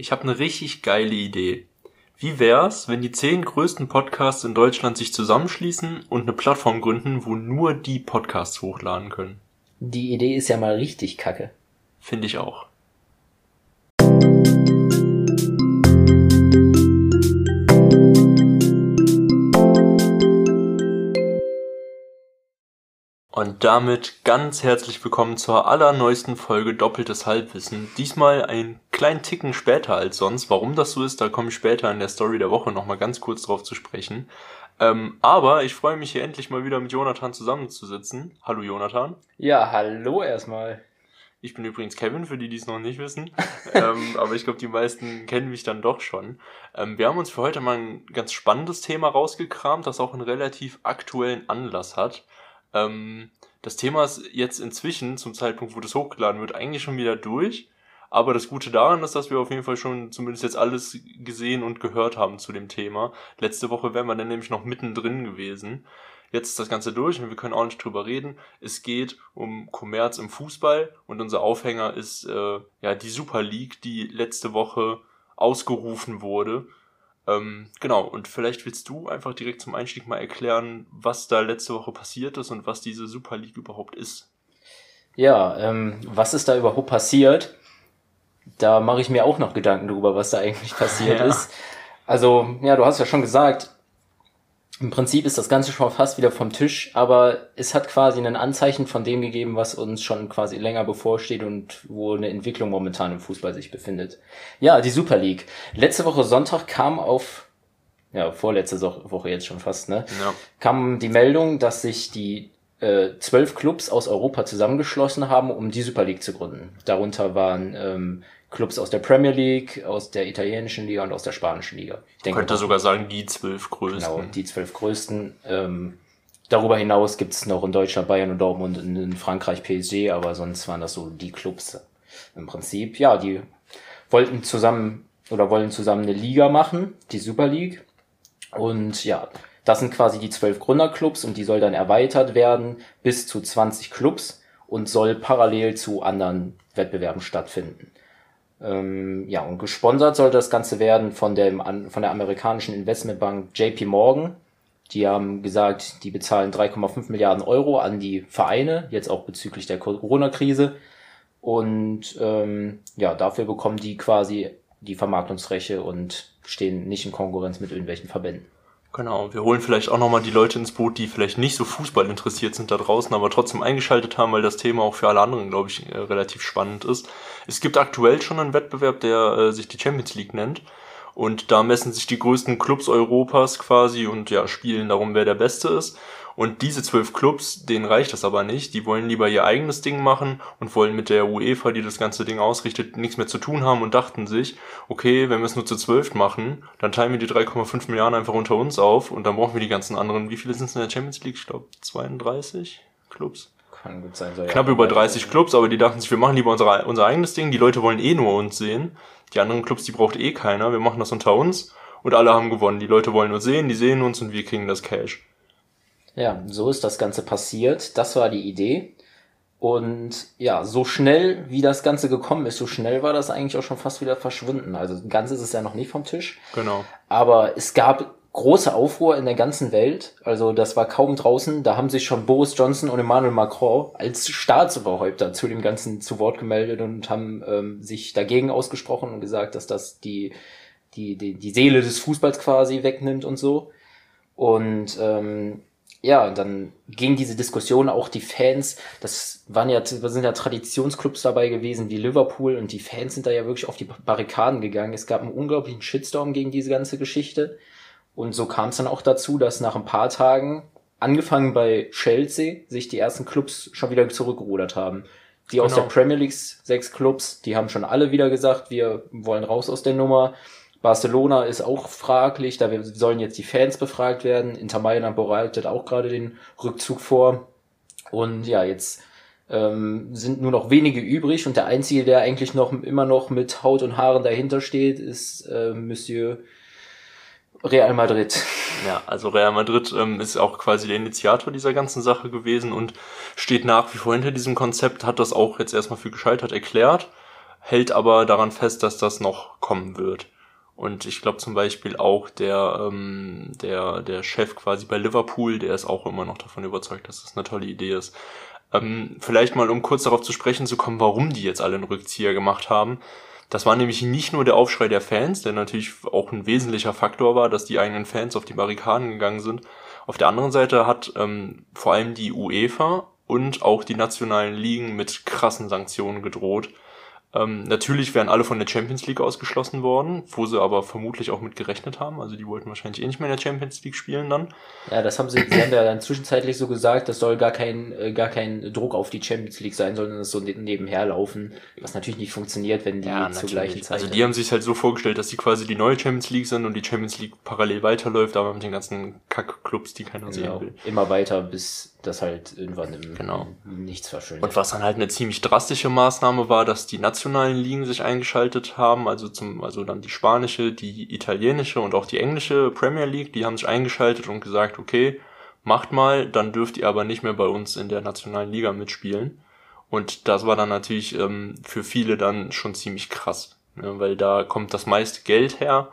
Ich habe eine richtig geile Idee. Wie wär's, wenn die zehn größten Podcasts in Deutschland sich zusammenschließen und eine Plattform gründen, wo nur die Podcasts hochladen können? Die Idee ist ja mal richtig kacke. Finde ich auch. Und damit ganz herzlich willkommen zur allerneuesten Folge Doppeltes Halbwissen. Diesmal ein kleinen Ticken später als sonst. Warum das so ist, da komme ich später in der Story der Woche nochmal ganz kurz drauf zu sprechen. Ähm, aber ich freue mich hier endlich mal wieder mit Jonathan zusammenzusitzen. Hallo Jonathan. Ja, hallo erstmal. Ich bin übrigens Kevin, für die, die es noch nicht wissen. ähm, aber ich glaube, die meisten kennen mich dann doch schon. Ähm, wir haben uns für heute mal ein ganz spannendes Thema rausgekramt, das auch einen relativ aktuellen Anlass hat. Ähm, das Thema ist jetzt inzwischen, zum Zeitpunkt, wo das hochgeladen wird, eigentlich schon wieder durch. Aber das Gute daran ist, dass wir auf jeden Fall schon zumindest jetzt alles gesehen und gehört haben zu dem Thema. Letzte Woche wären wir dann nämlich noch mittendrin gewesen. Jetzt ist das Ganze durch und wir können auch nicht drüber reden. Es geht um Kommerz im Fußball und unser Aufhänger ist äh, ja die Super League, die letzte Woche ausgerufen wurde. Ähm, genau, und vielleicht willst du einfach direkt zum Einstieg mal erklären, was da letzte Woche passiert ist und was diese Super League überhaupt ist. Ja, ähm, was ist da überhaupt passiert? Da mache ich mir auch noch Gedanken drüber, was da eigentlich passiert ja. ist. Also, ja, du hast ja schon gesagt, im Prinzip ist das Ganze schon fast wieder vom Tisch, aber es hat quasi ein Anzeichen von dem gegeben, was uns schon quasi länger bevorsteht und wo eine Entwicklung momentan im Fußball sich befindet. Ja, die Super League. Letzte Woche Sonntag kam auf, ja, vorletzte Woche jetzt schon fast, ne? Ja. Kam die Meldung, dass sich die äh, zwölf Clubs aus Europa zusammengeschlossen haben, um die Super League zu gründen. Darunter waren ähm, Clubs aus der Premier League, aus der italienischen Liga und aus der spanischen Liga. Ich denke, könnte sogar sagen, die zwölf größten. Genau, die zwölf größten. Ähm, darüber hinaus gibt's noch in Deutschland Bayern und Dortmund, und in Frankreich PSG, aber sonst waren das so die Clubs im Prinzip. Ja, die wollten zusammen oder wollen zusammen eine Liga machen, die Super League. Und ja, das sind quasi die zwölf Gründerclubs und die soll dann erweitert werden bis zu 20 Clubs und soll parallel zu anderen Wettbewerben stattfinden. Ähm, ja, und gesponsert soll das Ganze werden von, dem, von der amerikanischen Investmentbank JP Morgan. Die haben gesagt, die bezahlen 3,5 Milliarden Euro an die Vereine, jetzt auch bezüglich der Corona-Krise. Und ähm, ja, dafür bekommen die quasi die Vermarktungsrechte und stehen nicht in Konkurrenz mit irgendwelchen Verbänden. Genau, wir holen vielleicht auch nochmal die Leute ins Boot, die vielleicht nicht so Fußball interessiert sind da draußen, aber trotzdem eingeschaltet haben, weil das Thema auch für alle anderen, glaube ich, äh, relativ spannend ist. Es gibt aktuell schon einen Wettbewerb, der äh, sich die Champions League nennt. Und da messen sich die größten Clubs Europas quasi und ja, spielen darum, wer der Beste ist. Und diese zwölf Clubs, denen reicht das aber nicht. Die wollen lieber ihr eigenes Ding machen und wollen mit der UEFA, die das ganze Ding ausrichtet, nichts mehr zu tun haben und dachten sich, okay, wenn wir es nur zu zwölf machen, dann teilen wir die 3,5 Milliarden einfach unter uns auf und dann brauchen wir die ganzen anderen. Wie viele sind es in der Champions League? Ich glaube 32 Clubs. Kann gut sein. So Knapp ja, über 30 Clubs, aber die dachten sich, wir machen lieber unser, unser eigenes Ding. Die Leute wollen eh nur uns sehen. Die anderen Clubs, die braucht eh keiner. Wir machen das unter uns und alle haben gewonnen. Die Leute wollen nur sehen, die sehen uns und wir kriegen das Cash. Ja, so ist das Ganze passiert. Das war die Idee. Und ja, so schnell wie das Ganze gekommen ist, so schnell war das eigentlich auch schon fast wieder verschwunden. Also ganz ist es ja noch nicht vom Tisch. Genau. Aber es gab große Aufruhr in der ganzen Welt. Also das war kaum draußen. Da haben sich schon Boris Johnson und Emmanuel Macron als Staatsoberhäupter zu dem Ganzen zu Wort gemeldet und haben ähm, sich dagegen ausgesprochen und gesagt, dass das die, die, die, die Seele des Fußballs quasi wegnimmt und so. Und ähm, ja, dann ging diese Diskussion auch die Fans, das waren ja, sind ja Traditionsclubs dabei gewesen wie Liverpool und die Fans sind da ja wirklich auf die Barrikaden gegangen. Es gab einen unglaublichen Shitstorm gegen diese ganze Geschichte. Und so kam es dann auch dazu, dass nach ein paar Tagen, angefangen bei Chelsea, sich die ersten Clubs schon wieder zurückgerudert haben. Die genau. aus der Premier League sechs Clubs, die haben schon alle wieder gesagt, wir wollen raus aus der Nummer. Barcelona ist auch fraglich, da sollen jetzt die Fans befragt werden. Inter Mailand bereitet auch gerade den Rückzug vor. Und ja, jetzt ähm, sind nur noch wenige übrig und der einzige, der eigentlich noch immer noch mit Haut und Haaren dahinter steht, ist äh, Monsieur Real Madrid. Ja, also Real Madrid ähm, ist auch quasi der Initiator dieser ganzen Sache gewesen und steht nach wie vor hinter diesem Konzept, hat das auch jetzt erstmal für gescheitert erklärt hält aber daran fest, dass das noch kommen wird. Und ich glaube zum Beispiel auch der, ähm, der, der Chef quasi bei Liverpool, der ist auch immer noch davon überzeugt, dass das eine tolle Idee ist. Ähm, vielleicht mal, um kurz darauf zu sprechen zu kommen, warum die jetzt alle einen Rückzieher gemacht haben. Das war nämlich nicht nur der Aufschrei der Fans, der natürlich auch ein wesentlicher Faktor war, dass die eigenen Fans auf die Barrikaden gegangen sind. Auf der anderen Seite hat ähm, vor allem die UEFA und auch die nationalen Ligen mit krassen Sanktionen gedroht. Ähm, natürlich wären alle von der Champions League ausgeschlossen worden, wo sie aber vermutlich auch mit gerechnet haben. Also die wollten wahrscheinlich eh nicht mehr in der Champions League spielen dann. Ja, das haben sie, sie haben ja dann zwischenzeitlich so gesagt, das soll gar kein, äh, gar kein Druck auf die Champions League sein, sondern es so ne-, nebenher laufen, was natürlich nicht funktioniert, wenn die ja, zur gleichen Zeit. Also die haben sich halt so vorgestellt, dass sie quasi die neue Champions League sind und die Champions League parallel weiterläuft, aber mit den ganzen Kack-Clubs, die keiner genau. sehen will. Immer weiter, bis das halt irgendwann im, genau. im Nichts verschwindet. Und was dann halt eine ziemlich drastische Maßnahme war, dass die nationalen Ligen sich eingeschaltet haben, also zum, also dann die spanische, die italienische und auch die englische Premier League, die haben sich eingeschaltet und gesagt, okay, macht mal, dann dürft ihr aber nicht mehr bei uns in der nationalen Liga mitspielen. Und das war dann natürlich ähm, für viele dann schon ziemlich krass, ne, weil da kommt das meiste Geld her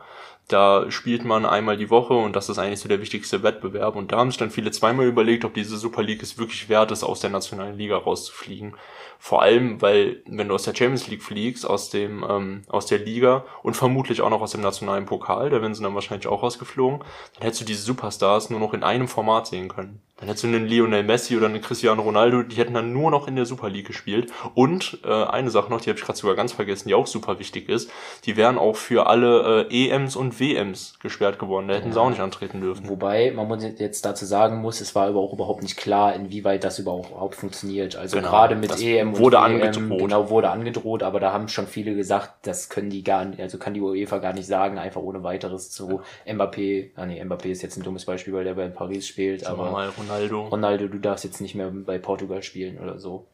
da spielt man einmal die Woche und das ist eigentlich so der wichtigste Wettbewerb. Und da haben sich dann viele zweimal überlegt, ob diese Super League es wirklich wert ist, aus der nationalen Liga rauszufliegen. Vor allem, weil wenn du aus der Champions League fliegst, aus dem ähm, aus der Liga und vermutlich auch noch aus dem nationalen Pokal, da werden sie dann wahrscheinlich auch rausgeflogen, dann hättest du diese Superstars nur noch in einem Format sehen können. Dann hättest du einen Lionel Messi oder einen Cristiano Ronaldo, die hätten dann nur noch in der Super League gespielt. Und äh, eine Sache noch, die habe ich gerade sogar ganz vergessen, die auch super wichtig ist, die wären auch für alle äh, EMs und WMs gesperrt geworden. Da hätten ja. sie auch nicht antreten dürfen. Wobei man jetzt dazu sagen muss, es war aber auch überhaupt nicht klar, inwieweit das überhaupt funktioniert. Also genau, gerade mit EM und wurde WM, angedroht. genau wurde angedroht, aber da haben schon viele gesagt, das können die gar nicht, also kann die UEFA gar nicht sagen, einfach ohne weiteres zu Mbappé. Ah nee, Mbappé ist jetzt ein dummes Beispiel, weil der bei Paris spielt, Sagen aber mal Ronaldo. Ronaldo, du darfst jetzt nicht mehr bei Portugal spielen oder so.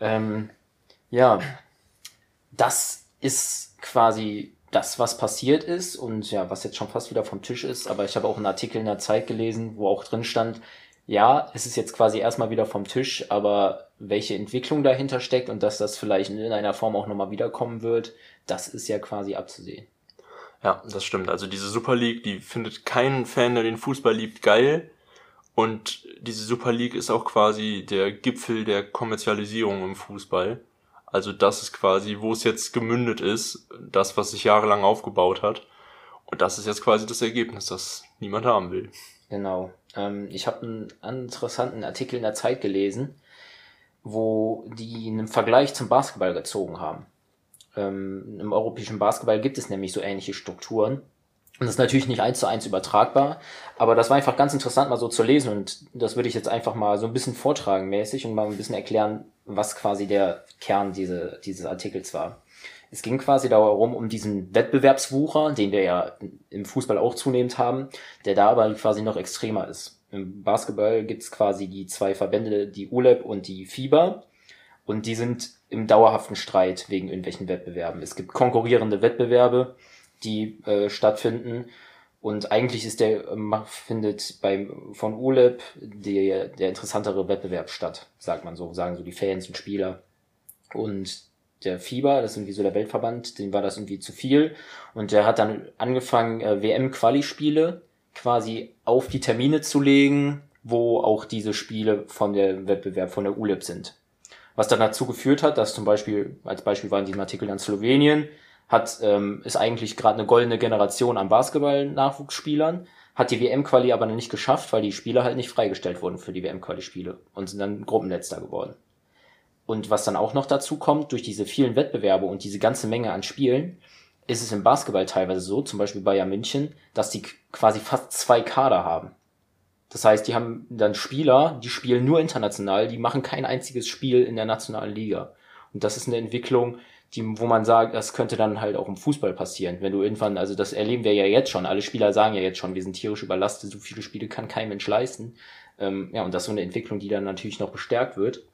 Ähm, ja, das ist quasi das, was passiert ist und ja, was jetzt schon fast wieder vom Tisch ist. Aber ich habe auch einen Artikel in der Zeit gelesen, wo auch drin stand, ja, es ist jetzt quasi erstmal wieder vom Tisch, aber welche Entwicklung dahinter steckt und dass das vielleicht in einer Form auch nochmal wiederkommen wird, das ist ja quasi abzusehen. Ja, das stimmt. Also diese Super League, die findet kein Fan, der den Fußball liebt, geil. Und diese Super League ist auch quasi der Gipfel der Kommerzialisierung im Fußball. Also das ist quasi, wo es jetzt gemündet ist, das, was sich jahrelang aufgebaut hat. Und das ist jetzt quasi das Ergebnis, das niemand haben will. Genau. Ähm, ich habe einen interessanten Artikel in der Zeit gelesen, wo die einen Vergleich zum Basketball gezogen haben. Ähm, Im europäischen Basketball gibt es nämlich so ähnliche Strukturen. Und das ist natürlich nicht eins zu eins übertragbar, aber das war einfach ganz interessant mal so zu lesen und das würde ich jetzt einfach mal so ein bisschen vortragen mäßig und mal ein bisschen erklären, was quasi der Kern diese, dieses Artikels war. Es ging quasi darum, um diesen Wettbewerbswucher, den wir ja im Fußball auch zunehmend haben, der da aber quasi noch extremer ist. Im Basketball gibt's quasi die zwei Verbände, die ULEP und die FIBA. Und die sind im dauerhaften Streit wegen irgendwelchen Wettbewerben. Es gibt konkurrierende Wettbewerbe die äh, stattfinden. Und eigentlich ist der, äh, findet beim, von ULEP der, der interessantere Wettbewerb statt, sagt man so, sagen so die Fans und Spieler. Und der FIBA, das ist irgendwie so der Weltverband, dem war das irgendwie zu viel. Und der hat dann angefangen, äh, WM-Quali-Spiele quasi auf die Termine zu legen, wo auch diese Spiele von der Wettbewerb von der ULEP sind. Was dann dazu geführt hat, dass zum Beispiel, als Beispiel war in diesem Artikel dann Slowenien, hat ähm, ist eigentlich gerade eine goldene Generation an Basketball-Nachwuchsspielern, hat die WM-Quali aber noch nicht geschafft, weil die Spieler halt nicht freigestellt wurden für die WM-Quali-Spiele und sind dann Gruppenletzter geworden. Und was dann auch noch dazu kommt, durch diese vielen Wettbewerbe und diese ganze Menge an Spielen, ist es im Basketball teilweise so, zum Beispiel Bayern München, dass die quasi fast zwei Kader haben. Das heißt, die haben dann Spieler, die spielen nur international, die machen kein einziges Spiel in der nationalen Liga. Und das ist eine Entwicklung, die, wo man sagt, das könnte dann halt auch im Fußball passieren. Wenn du irgendwann, also das erleben wir ja jetzt schon, alle Spieler sagen ja jetzt schon, wir sind tierisch überlastet, so viele Spiele kann kein Mensch leisten. Ähm, ja, und das ist so eine Entwicklung, die dann natürlich noch bestärkt wird.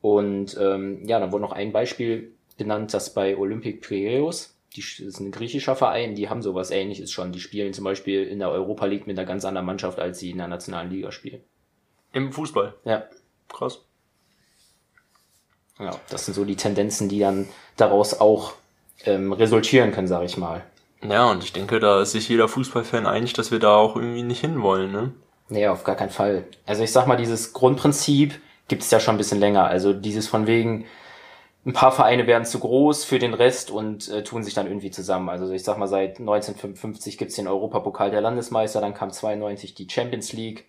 Und ähm, ja, dann wurde noch ein Beispiel genannt, das bei Olympic Piraeus, die das ist ein griechischer Verein, die haben sowas ähnliches schon. Die spielen zum Beispiel in der Europa League mit einer ganz anderen Mannschaft, als sie in der nationalen Liga spielen. Im Fußball? Ja. Krass. Ja, das sind so die Tendenzen, die dann daraus auch ähm, resultieren können, sage ich mal. Ja, und ich denke, da ist sich jeder Fußballfan einig, dass wir da auch irgendwie nicht hinwollen, ne? Nee, auf gar keinen Fall. Also ich sag mal, dieses Grundprinzip gibt es ja schon ein bisschen länger. Also dieses von wegen, ein paar Vereine werden zu groß für den Rest und äh, tun sich dann irgendwie zusammen. Also ich sag mal, seit 1955 gibt's den Europapokal der Landesmeister, dann kam 92 die Champions League.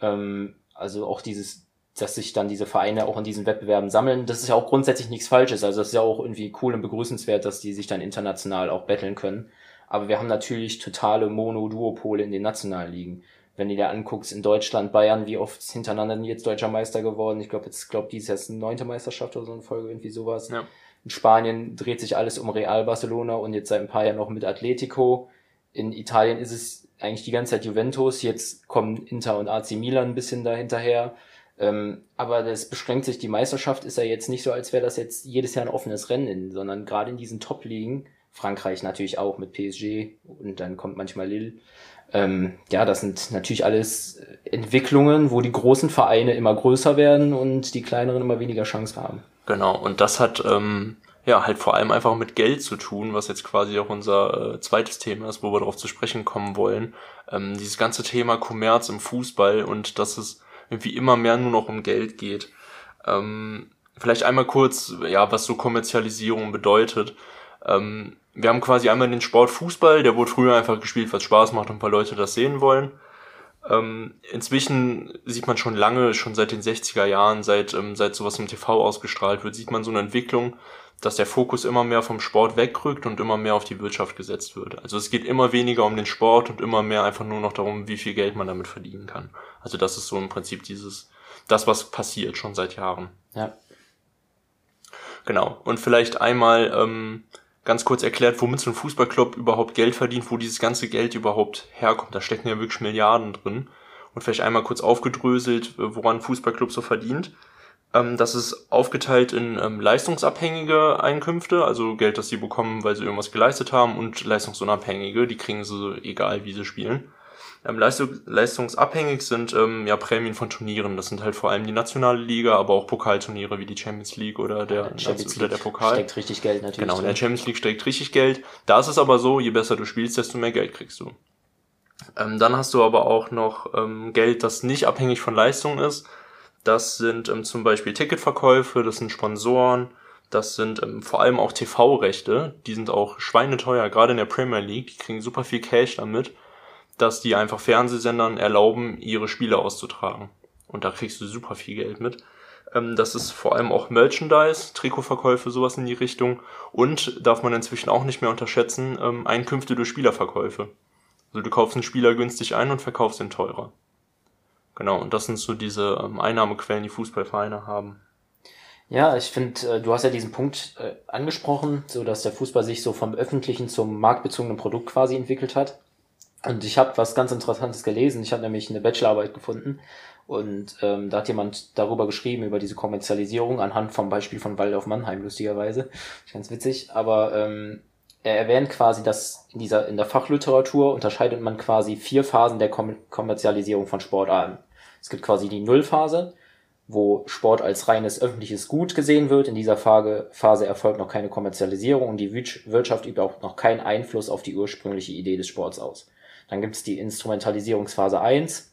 Ähm, also auch dieses, dass sich dann diese Vereine auch in diesen Wettbewerben sammeln, das ist ja auch grundsätzlich nichts Falsches. Also das ist ja auch irgendwie cool und begrüßenswert, dass die sich dann international auch betteln können. Aber wir haben natürlich totale Mono-Duopole in den nationalen Ligen. Wenn du dir anguckst, in Deutschland, Bayern, wie oft hintereinander jetzt deutscher Meister geworden? Ich glaube, jetzt glaube dieses Jahr ist eine neunte Meisterschaft oder so eine Folge, irgendwie sowas. Ja. In Spanien dreht sich alles um Real Barcelona und jetzt seit ein paar Jahren noch mit Atletico. In Italien ist es eigentlich die ganze Zeit Juventus. Jetzt kommen Inter und AC Milan ein bisschen dahinterher. Ähm, aber das beschränkt sich, die Meisterschaft ist ja jetzt nicht so, als wäre das jetzt jedes Jahr ein offenes Rennen, sondern gerade in diesen Top-Ligen Frankreich natürlich auch mit PSG und dann kommt manchmal Lille. Ähm, ja, das sind natürlich alles Entwicklungen, wo die großen Vereine immer größer werden und die kleineren immer weniger Chance haben. Genau, und das hat ähm, ja halt vor allem einfach mit Geld zu tun, was jetzt quasi auch unser äh, zweites Thema ist, wo wir darauf zu sprechen kommen wollen. Ähm, dieses ganze Thema Kommerz im Fußball und dass es irgendwie immer mehr nur noch um Geld geht. Ähm, vielleicht einmal kurz, ja, was so Kommerzialisierung bedeutet. Ähm, wir haben quasi einmal den Sport Fußball, der wurde früher einfach gespielt, was Spaß macht und ein paar Leute das sehen wollen. Ähm, inzwischen sieht man schon lange, schon seit den 60er Jahren, seit, ähm, seit sowas im TV ausgestrahlt wird, sieht man so eine Entwicklung, dass der Fokus immer mehr vom Sport wegrückt und immer mehr auf die Wirtschaft gesetzt wird. Also es geht immer weniger um den Sport und immer mehr einfach nur noch darum, wie viel Geld man damit verdienen kann. Also das ist so im Prinzip dieses, das, was passiert schon seit Jahren. Ja. Genau. Und vielleicht einmal, ähm, ganz kurz erklärt, womit so ein Fußballclub überhaupt Geld verdient, wo dieses ganze Geld überhaupt herkommt. Da stecken ja wirklich Milliarden drin. Und vielleicht einmal kurz aufgedröselt, woran ein Fußballclub so verdient. Ähm, das ist aufgeteilt in ähm, leistungsabhängige Einkünfte, also Geld, das sie bekommen, weil sie irgendwas geleistet haben, und leistungsunabhängige, die kriegen sie egal, wie sie spielen. Ähm, Leistung, leistungsabhängig sind ähm, ja Prämien von Turnieren. Das sind halt vor allem die nationale Liga, aber auch Pokalturniere wie die Champions League oder der, ja, Champions oder der Pokal. Steckt richtig Geld natürlich. Genau, in der Champions League steckt richtig Geld. Da ist es aber so, je besser du spielst, desto mehr Geld kriegst du. Ähm, dann hast du aber auch noch ähm, Geld, das nicht abhängig von Leistung ist. Das sind ähm, zum Beispiel Ticketverkäufe, das sind Sponsoren, das sind ähm, vor allem auch TV-Rechte. Die sind auch schweineteuer, gerade in der Premier League. Die kriegen super viel Cash damit dass die einfach Fernsehsendern erlauben, ihre Spiele auszutragen. Und da kriegst du super viel Geld mit. Ähm, das ist vor allem auch Merchandise, Trikotverkäufe, sowas in die Richtung. Und darf man inzwischen auch nicht mehr unterschätzen, ähm, Einkünfte durch Spielerverkäufe. Also du kaufst einen Spieler günstig ein und verkaufst ihn teurer. Genau, und das sind so diese ähm, Einnahmequellen, die Fußballvereine haben. Ja, ich finde, äh, du hast ja diesen Punkt äh, angesprochen, so dass der Fußball sich so vom öffentlichen zum marktbezogenen Produkt quasi entwickelt hat. Und ich habe was ganz Interessantes gelesen. Ich habe nämlich eine Bachelorarbeit gefunden und ähm, da hat jemand darüber geschrieben, über diese Kommerzialisierung, anhand vom Beispiel von Waldorf Mannheim, lustigerweise. Ganz witzig. Aber ähm, er erwähnt quasi, dass in dieser in der Fachliteratur unterscheidet man quasi vier Phasen der Kom Kommerzialisierung von Sportarten. Es gibt quasi die Nullphase, wo Sport als reines öffentliches Gut gesehen wird. In dieser Phase, Phase erfolgt noch keine Kommerzialisierung und die Wirtschaft übt auch noch keinen Einfluss auf die ursprüngliche Idee des Sports aus. Dann gibt es die Instrumentalisierungsphase 1.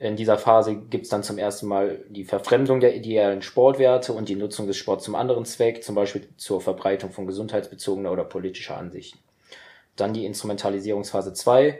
In dieser Phase gibt es dann zum ersten Mal die Verfremdung der ideellen Sportwerte und die Nutzung des Sports zum anderen Zweck, zum Beispiel zur Verbreitung von gesundheitsbezogener oder politischer Ansichten. Dann die Instrumentalisierungsphase 2.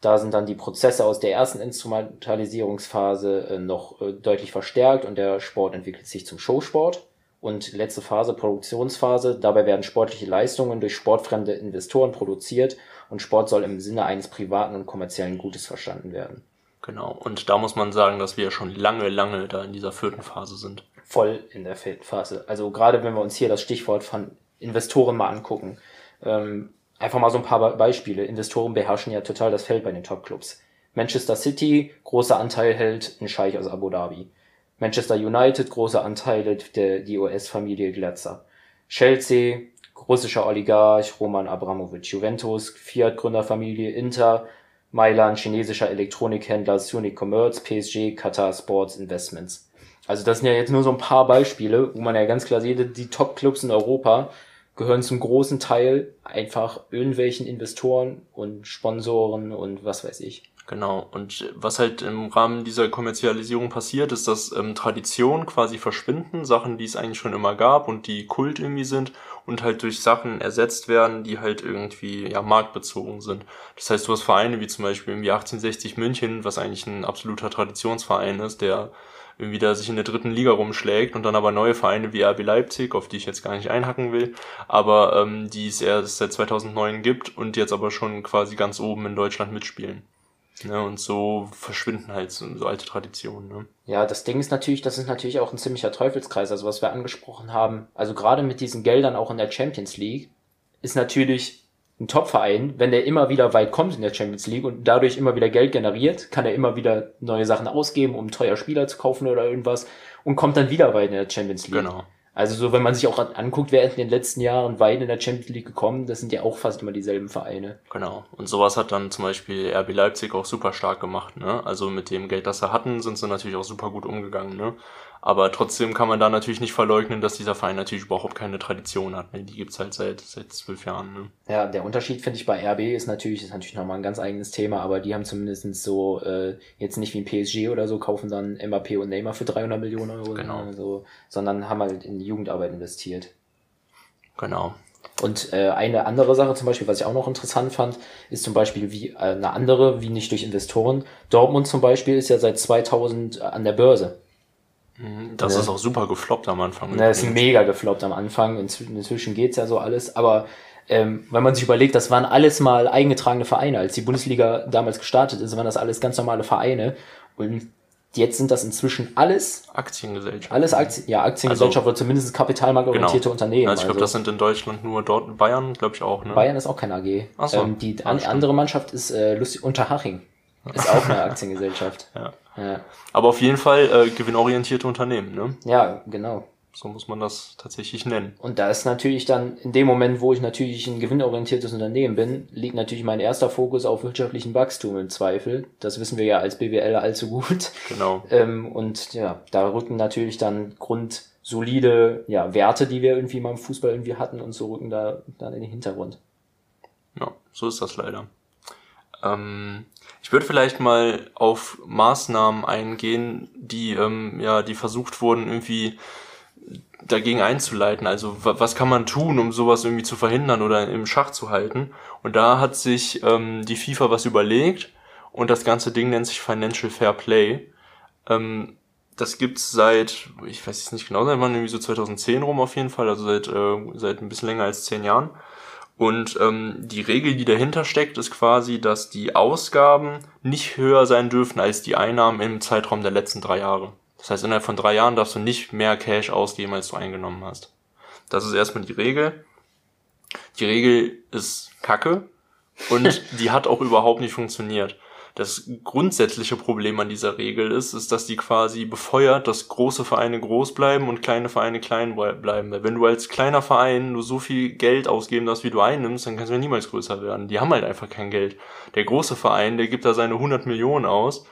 Da sind dann die Prozesse aus der ersten Instrumentalisierungsphase äh, noch äh, deutlich verstärkt und der Sport entwickelt sich zum Showsport. Und letzte Phase, Produktionsphase. Dabei werden sportliche Leistungen durch sportfremde Investoren produziert und Sport soll im Sinne eines privaten und kommerziellen Gutes verstanden werden. Genau, und da muss man sagen, dass wir schon lange, lange da in dieser vierten Phase sind. Voll in der vierten Phase. Also gerade wenn wir uns hier das Stichwort von Investoren mal angucken, ähm, einfach mal so ein paar Beispiele. Investoren beherrschen ja total das Feld bei den Topclubs. Manchester City, großer Anteil hält ein Scheich aus Abu Dhabi. Manchester United, großer Anteil hält der, die US-Familie Glatzer. Chelsea, russischer Oligarch Roman Abramowitsch, Juventus, Fiat-Gründerfamilie Inter, Mailand, chinesischer Elektronikhändler Sunic Commerce, PSG, Qatar Sports Investments. Also das sind ja jetzt nur so ein paar Beispiele, wo man ja ganz klar sieht, die Top-Clubs in Europa gehören zum großen Teil einfach irgendwelchen Investoren und Sponsoren und was weiß ich. Genau. Und was halt im Rahmen dieser Kommerzialisierung passiert, ist, dass ähm, Traditionen quasi verschwinden, Sachen, die es eigentlich schon immer gab und die Kult irgendwie sind und halt durch Sachen ersetzt werden, die halt irgendwie ja marktbezogen sind. Das heißt, du hast Vereine wie zum Beispiel irgendwie 1860 München, was eigentlich ein absoluter Traditionsverein ist, der irgendwie da sich in der dritten Liga rumschlägt und dann aber neue Vereine wie RB Leipzig, auf die ich jetzt gar nicht einhacken will, aber ähm, die es erst seit 2009 gibt und jetzt aber schon quasi ganz oben in Deutschland mitspielen. Ne, und so verschwinden halt so, so alte Traditionen. Ne? Ja, das Ding ist natürlich, das ist natürlich auch ein ziemlicher Teufelskreis. Also was wir angesprochen haben, also gerade mit diesen Geldern auch in der Champions League, ist natürlich ein Topverein, wenn der immer wieder weit kommt in der Champions League und dadurch immer wieder Geld generiert, kann er immer wieder neue Sachen ausgeben, um teuer Spieler zu kaufen oder irgendwas und kommt dann wieder weit in der Champions League. Genau. Also so, wenn man sich auch anguckt, wer in den letzten Jahren weit in der Champions League gekommen, das sind ja auch fast immer dieselben Vereine. Genau. Und sowas hat dann zum Beispiel RB Leipzig auch super stark gemacht. Ne? Also mit dem Geld, das sie hatten, sind sie natürlich auch super gut umgegangen. Ne? Aber trotzdem kann man da natürlich nicht verleugnen, dass dieser Verein natürlich überhaupt keine Tradition hat. Ne? Die gibt's halt seit, seit zwölf Jahren. Ne? Ja, der Unterschied finde ich bei RB ist natürlich, ist natürlich nochmal ein ganz eigenes Thema, aber die haben zumindest so, äh, jetzt nicht wie ein PSG oder so, kaufen dann MAP und Neymar für 300 Millionen Euro, genau. Ne? so, sondern haben halt in die Jugendarbeit investiert. Genau. Und äh, eine andere Sache zum Beispiel, was ich auch noch interessant fand, ist zum Beispiel wie äh, eine andere, wie nicht durch Investoren. Dortmund zum Beispiel ist ja seit 2000 an der Börse. Mhm, das ne? ist auch super gefloppt am Anfang. Ne, ist mega gefloppt am Anfang. Inzwischen, inzwischen geht's ja so alles. Aber ähm, wenn man sich überlegt, das waren alles mal eingetragene Vereine. Als die Bundesliga damals gestartet ist, waren das alles ganz normale Vereine. Und jetzt sind das inzwischen alles Aktiengesellschaft. Alles Aktien, ja, Aktiengesellschaft also, oder zumindest kapitalmarktorientierte genau. Unternehmen. Also ich glaube, also. das sind in Deutschland nur dort, Bayern, glaube ich auch. Ne? Bayern ist auch kein AG. Ach so. Ähm, die an, andere Mannschaft ist äh, Lustig Unterhaching. Ist auch eine Aktiengesellschaft. ja. Ja. Aber auf jeden Fall äh, gewinnorientierte Unternehmen, ne? Ja, genau. So muss man das tatsächlich nennen. Und da ist natürlich dann, in dem Moment, wo ich natürlich ein gewinnorientiertes Unternehmen bin, liegt natürlich mein erster Fokus auf wirtschaftlichen Wachstum im Zweifel. Das wissen wir ja als BWL allzu gut. Genau. Ähm, und ja, da rücken natürlich dann grundsolide ja, Werte, die wir irgendwie mal im Fußball irgendwie hatten und so rücken da dann in den Hintergrund. Ja, so ist das leider. Ähm, ich würde vielleicht mal auf Maßnahmen eingehen, die, ähm, ja, die versucht wurden, irgendwie dagegen einzuleiten. Also was kann man tun, um sowas irgendwie zu verhindern oder im Schach zu halten? Und da hat sich ähm, die FIFA was überlegt und das ganze Ding nennt sich Financial Fair Play. Ähm, das gibt's seit, ich weiß jetzt nicht genau, seit wann, irgendwie so 2010 rum auf jeden Fall, also seit, äh, seit ein bisschen länger als zehn Jahren. Und ähm, die Regel, die dahinter steckt, ist quasi, dass die Ausgaben nicht höher sein dürfen als die Einnahmen im Zeitraum der letzten drei Jahre. Das heißt, innerhalb von drei Jahren darfst du nicht mehr Cash ausgeben, als du eingenommen hast. Das ist erstmal die Regel. Die Regel ist kacke und die hat auch überhaupt nicht funktioniert. Das grundsätzliche Problem an dieser Regel ist, ist, dass die quasi befeuert, dass große Vereine groß bleiben und kleine Vereine klein bleiben. Weil wenn du als kleiner Verein nur so viel Geld ausgeben darfst, wie du einnimmst, dann kannst du ja niemals größer werden. Die haben halt einfach kein Geld. Der große Verein, der gibt da seine 100 Millionen aus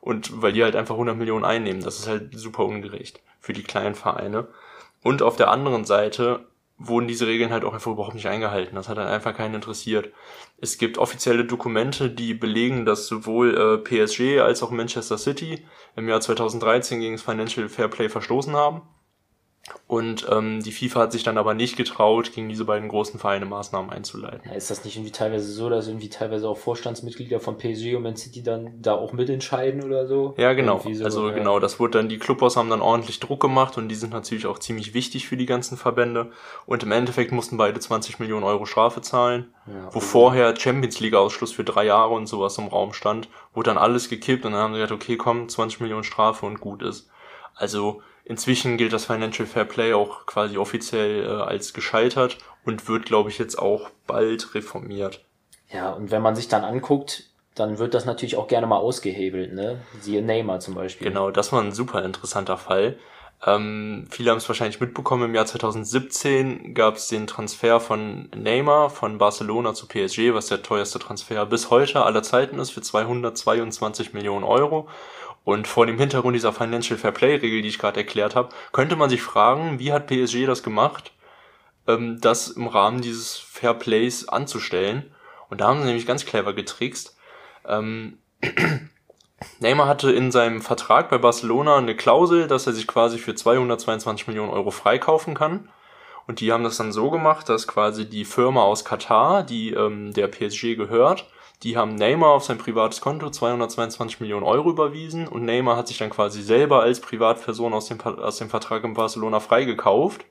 und weil die halt einfach 100 Millionen einnehmen. Das ist halt super ungerecht für die kleinen Vereine. Und auf der anderen Seite wurden diese Regeln halt auch einfach überhaupt nicht eingehalten. Das hat dann einfach keinen interessiert. Es gibt offizielle Dokumente, die belegen, dass sowohl äh, PSG als auch Manchester City im Jahr 2013 gegen das Financial Fair Play verstoßen haben. Und ähm, die FIFA hat sich dann aber nicht getraut, gegen diese beiden großen Vereine Maßnahmen einzuleiten. Ja, ist das nicht irgendwie teilweise so, dass irgendwie teilweise auch Vorstandsmitglieder von PSG und Man City dann da auch mitentscheiden oder so? Ja, genau. So, also ja. genau, das wurde dann, die Clubboss haben dann ordentlich Druck gemacht und die sind natürlich auch ziemlich wichtig für die ganzen Verbände. Und im Endeffekt mussten beide 20 Millionen Euro Strafe zahlen, ja, wo vorher Champions League Ausschluss für drei Jahre und sowas im Raum stand, wurde dann alles gekippt und dann haben sie gesagt, okay, komm, 20 Millionen Strafe und gut ist. Also Inzwischen gilt das Financial Fair Play auch quasi offiziell äh, als gescheitert und wird, glaube ich, jetzt auch bald reformiert. Ja, und wenn man sich dann anguckt, dann wird das natürlich auch gerne mal ausgehebelt, ne? Siehe Neymar zum Beispiel. Genau, das war ein super interessanter Fall. Ähm, viele haben es wahrscheinlich mitbekommen, im Jahr 2017 gab es den Transfer von Neymar von Barcelona zu PSG, was der teuerste Transfer bis heute aller Zeiten ist, für 222 Millionen Euro. Und vor dem Hintergrund dieser Financial Fair Play Regel, die ich gerade erklärt habe, könnte man sich fragen, wie hat PSG das gemacht, ähm, das im Rahmen dieses Fair Plays anzustellen. Und da haben sie nämlich ganz clever getrickst. Ähm, Neymar hatte in seinem Vertrag bei Barcelona eine Klausel, dass er sich quasi für 222 Millionen Euro freikaufen kann. Und die haben das dann so gemacht, dass quasi die Firma aus Katar, die ähm, der PSG gehört, die haben Neymar auf sein privates Konto 222 Millionen Euro überwiesen und Neymar hat sich dann quasi selber als Privatperson aus dem, aus dem Vertrag in Barcelona freigekauft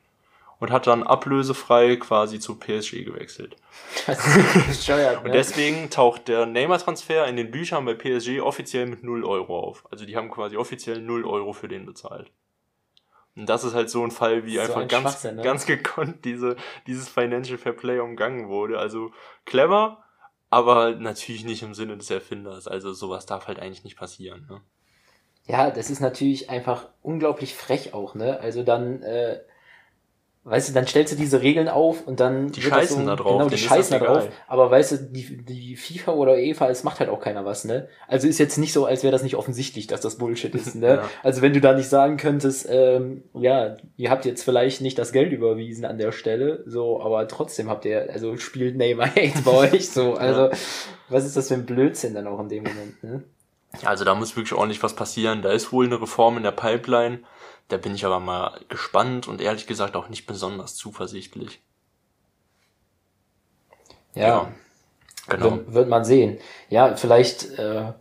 und hat dann ablösefrei quasi zu PSG gewechselt. Das ist bescheuert, ne? Und deswegen taucht der Neymar-Transfer in den Büchern bei PSG offiziell mit 0 Euro auf. Also die haben quasi offiziell 0 Euro für den bezahlt. Und das ist halt so ein Fall, wie so einfach ein ganz, ne? ganz gekonnt diese, dieses Financial Fair Play umgangen wurde. Also clever, aber natürlich nicht im Sinne des Erfinders. Also sowas darf halt eigentlich nicht passieren. Ne? Ja, das ist natürlich einfach unglaublich frech auch, ne? Also dann äh, Weißt du, dann stellst du diese Regeln auf und dann. Die scheißen so, da drauf. Genau, die scheißen da drauf. Aber weißt du, die, die FIFA oder UEFA, es macht halt auch keiner was, ne? Also ist jetzt nicht so, als wäre das nicht offensichtlich, dass das Bullshit ist, ne? ja. Also wenn du da nicht sagen könntest, ähm, ja, ihr habt jetzt vielleicht nicht das Geld überwiesen an der Stelle, so, aber trotzdem habt ihr, also spielt Neymar jetzt bei euch so. Also, ja. was ist das für ein Blödsinn dann auch in dem Moment, ne? Also da muss wirklich ordentlich was passieren. Da ist wohl eine Reform in der Pipeline. Da bin ich aber mal gespannt und ehrlich gesagt auch nicht besonders zuversichtlich. Ja, ja genau. Wird, wird, man sehen. Ja, vielleicht äh,